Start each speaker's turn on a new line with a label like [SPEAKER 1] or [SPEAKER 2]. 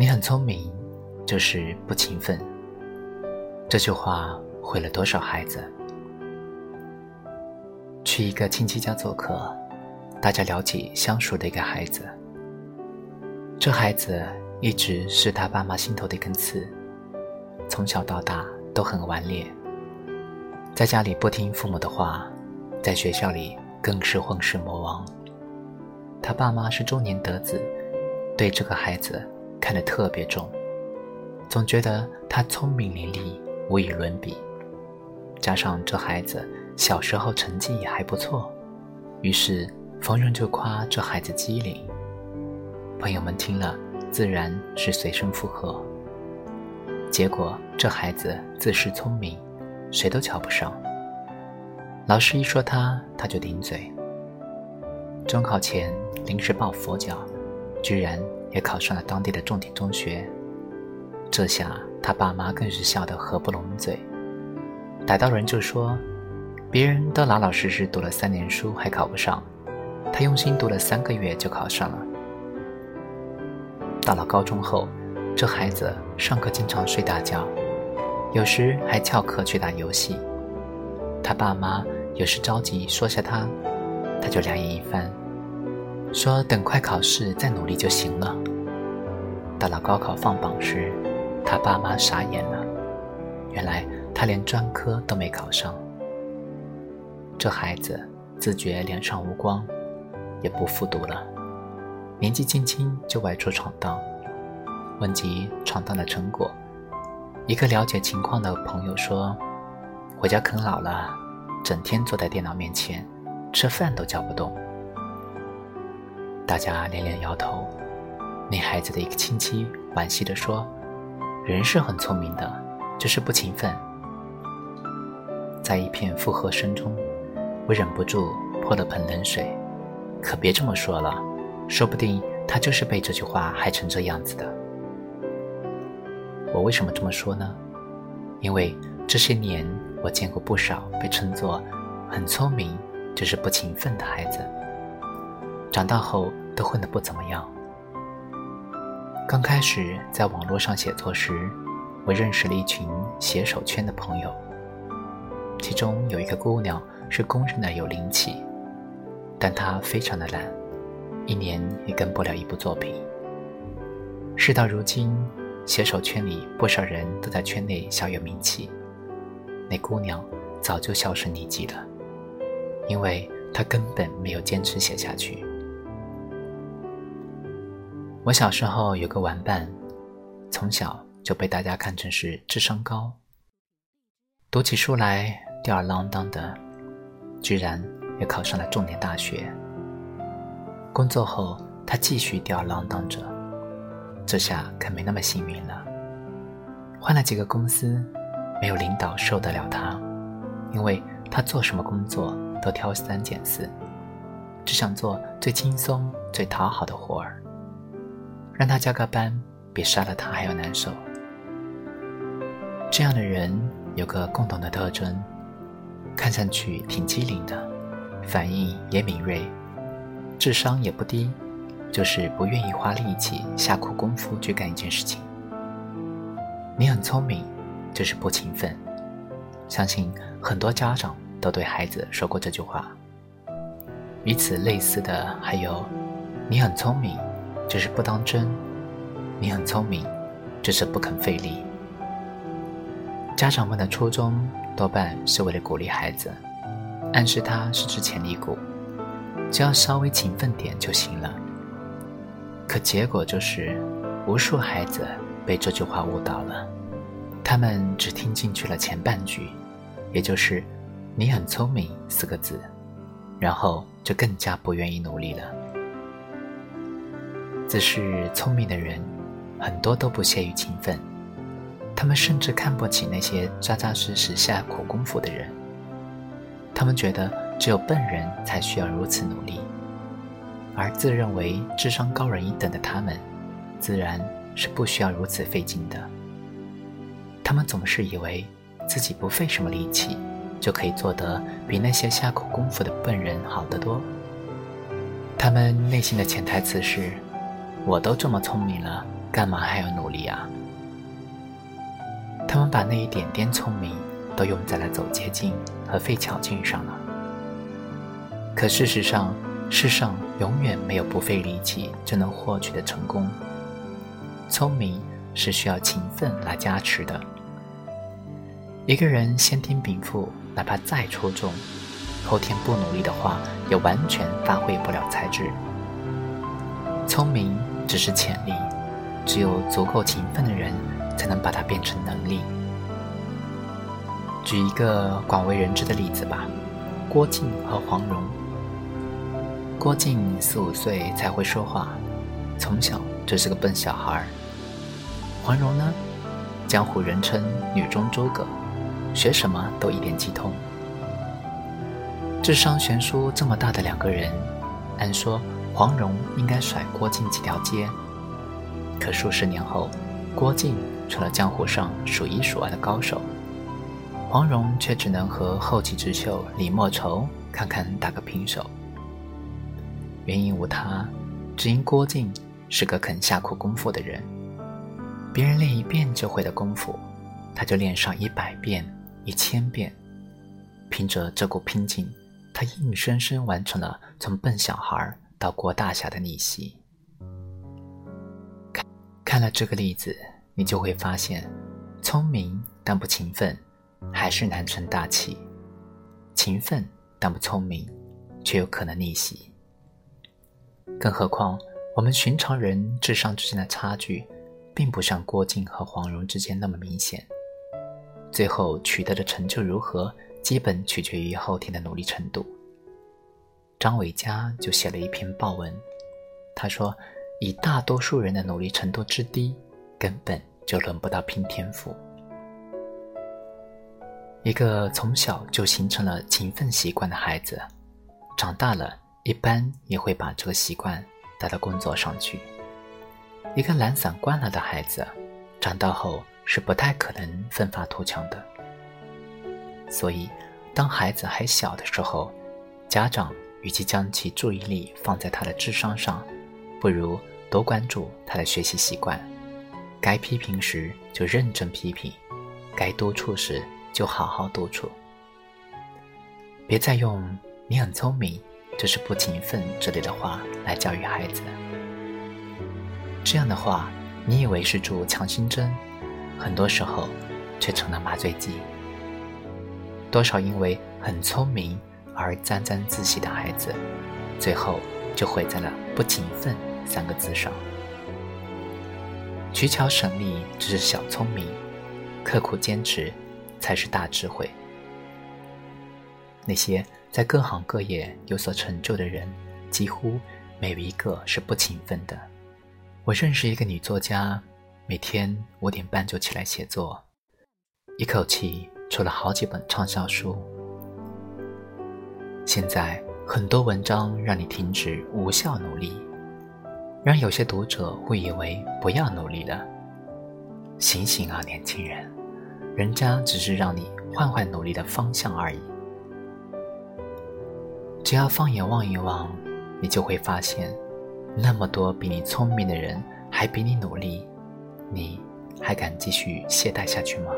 [SPEAKER 1] 你很聪明，就是不勤奋。这句话毁了多少孩子？去一个亲戚家做客，大家聊起相熟的一个孩子。这孩子一直是他爸妈心头的一根刺，从小到大都很顽劣，在家里不听父母的话，在学校里更是混世魔王。他爸妈是中年得子，对这个孩子看得特别重，总觉得他聪明伶俐，无与伦比。加上这孩子小时候成绩也还不错，于是逢人就夸这孩子机灵。朋友们听了，自然是随声附和。结果这孩子自恃聪明，谁都瞧不上。老师一说他，他就顶嘴。中考前临时抱佛脚，居然也考上了当地的重点中学。这下他爸妈更是笑得合不拢嘴。逮到人就说：“别人都老老实实读了三年书还考不上，他用心读了三个月就考上了。”到了高中后，这孩子上课经常睡大觉，有时还翘课去打游戏。他爸妈有时着急说下他。他就两眼一翻，说：“等快考试再努力就行了。”到了高考放榜时，他爸妈傻眼了，原来他连专科都没考上。这孩子自觉脸上无光，也不复读了，年纪轻轻就外出闯荡。问及闯荡的成果，一个了解情况的朋友说：“回家啃老了，整天坐在电脑面前。”吃饭都叫不动，大家连连摇头。那孩子的一个亲戚惋惜地说：“人是很聪明的，就是不勤奋。”在一片附和声中，我忍不住泼了盆冷水。可别这么说了，说不定他就是被这句话害成这样子的。我为什么这么说呢？因为这些年我见过不少被称作很聪明。就是不勤奋的孩子，长大后都混得不怎么样。刚开始在网络上写作时，我认识了一群写手圈的朋友，其中有一个姑娘是公认的有灵气，但她非常的懒，一年也跟不了一部作品。事到如今，写手圈里不少人都在圈内小有名气，那姑娘早就销声匿迹了。因为她根本没有坚持写下去。我小时候有个玩伴，从小就被大家看成是智商高，读起书来吊儿郎当的，居然也考上了重点大学。工作后，他继续吊儿郎当着，这下可没那么幸运了。换了几个公司，没有领导受得了他，因为他做什么工作。都挑三拣四，只想做最轻松、最讨好的活儿。让他加个班，比杀了他还要难受。这样的人有个共同的特征，看上去挺机灵的，反应也敏锐，智商也不低，就是不愿意花力气、下苦功夫去干一件事情。你很聪明，就是不勤奋。相信很多家长。都对孩子说过这句话。与此类似的还有：“你很聪明，只是不当真；你很聪明，只是不肯费力。”家长们的初衷多半是为了鼓励孩子，暗示他是只潜力股，只要稍微勤奋点就行了。可结果就是，无数孩子被这句话误导了，他们只听进去了前半句，也就是。你很聪明四个字，然后就更加不愿意努力了。自恃聪明的人，很多都不屑于勤奋，他们甚至看不起那些扎扎实实下苦功夫的人。他们觉得只有笨人才需要如此努力，而自认为智商高人一等的他们，自然是不需要如此费劲的。他们总是以为自己不费什么力气。就可以做得比那些下苦功夫的笨人好得多。他们内心的潜台词是：我都这么聪明了，干嘛还要努力啊？他们把那一点点聪明都用在了走捷径和费巧劲上了。可事实上，世上永远没有不费力气就能获取的成功。聪明是需要勤奋来加持的。一个人先天禀赋，哪怕再出众，后天不努力的话，也完全发挥不了才智。聪明只是潜力，只有足够勤奋的人，才能把它变成能力。举一个广为人知的例子吧，郭靖和黄蓉。郭靖四五岁才会说话，从小就是个笨小孩。黄蓉呢，江湖人称女中诸葛。学什么都一点即通，智商悬殊这么大的两个人，按说黄蓉应该甩郭靖几条街，可数十年后，郭靖成了江湖上数一数二的高手，黄蓉却只能和后起之秀李莫愁看看打个平手。原因无他，只因郭靖是个肯下苦功夫的人，别人练一遍就会的功夫，他就练上一百遍。一千遍，凭着这股拼劲，他硬生生完成了从笨小孩到郭大侠的逆袭。看看了这个例子，你就会发现，聪明但不勤奋，还是难成大器；勤奋但不聪明，却有可能逆袭。更何况，我们寻常人智商之间的差距，并不像郭靖和黄蓉之间那么明显。最后取得的成就如何，基本取决于后天的努力程度。张伟佳就写了一篇报文，他说：“以大多数人的努力程度之低，根本就轮不到拼天赋。一个从小就形成了勤奋习惯的孩子，长大了一般也会把这个习惯带到工作上去。一个懒散惯了的孩子，长大后。”是不太可能奋发图强的，所以，当孩子还小的时候，家长与其将其注意力放在他的智商上，不如多关注他的学习习惯。该批评时就认真批评，该督促时就好好督促。别再用“你很聪明，这是不勤奋”之类的话来教育孩子。这样的话，你以为是注强心针？很多时候，却成了麻醉剂。多少因为很聪明而沾沾自喜的孩子，最后就毁在了“不勤奋”三个字上。取巧省力只是小聪明，刻苦坚持才是大智慧。那些在各行各业有所成就的人，几乎没有一个是不勤奋的。我认识一个女作家。每天五点半就起来写作，一口气出了好几本畅销书。现在很多文章让你停止无效努力，让有些读者会以为不要努力了。醒醒啊，年轻人，人家只是让你换换努力的方向而已。只要放眼望一望，你就会发现，那么多比你聪明的人还比你努力。你还敢继续懈怠下去吗？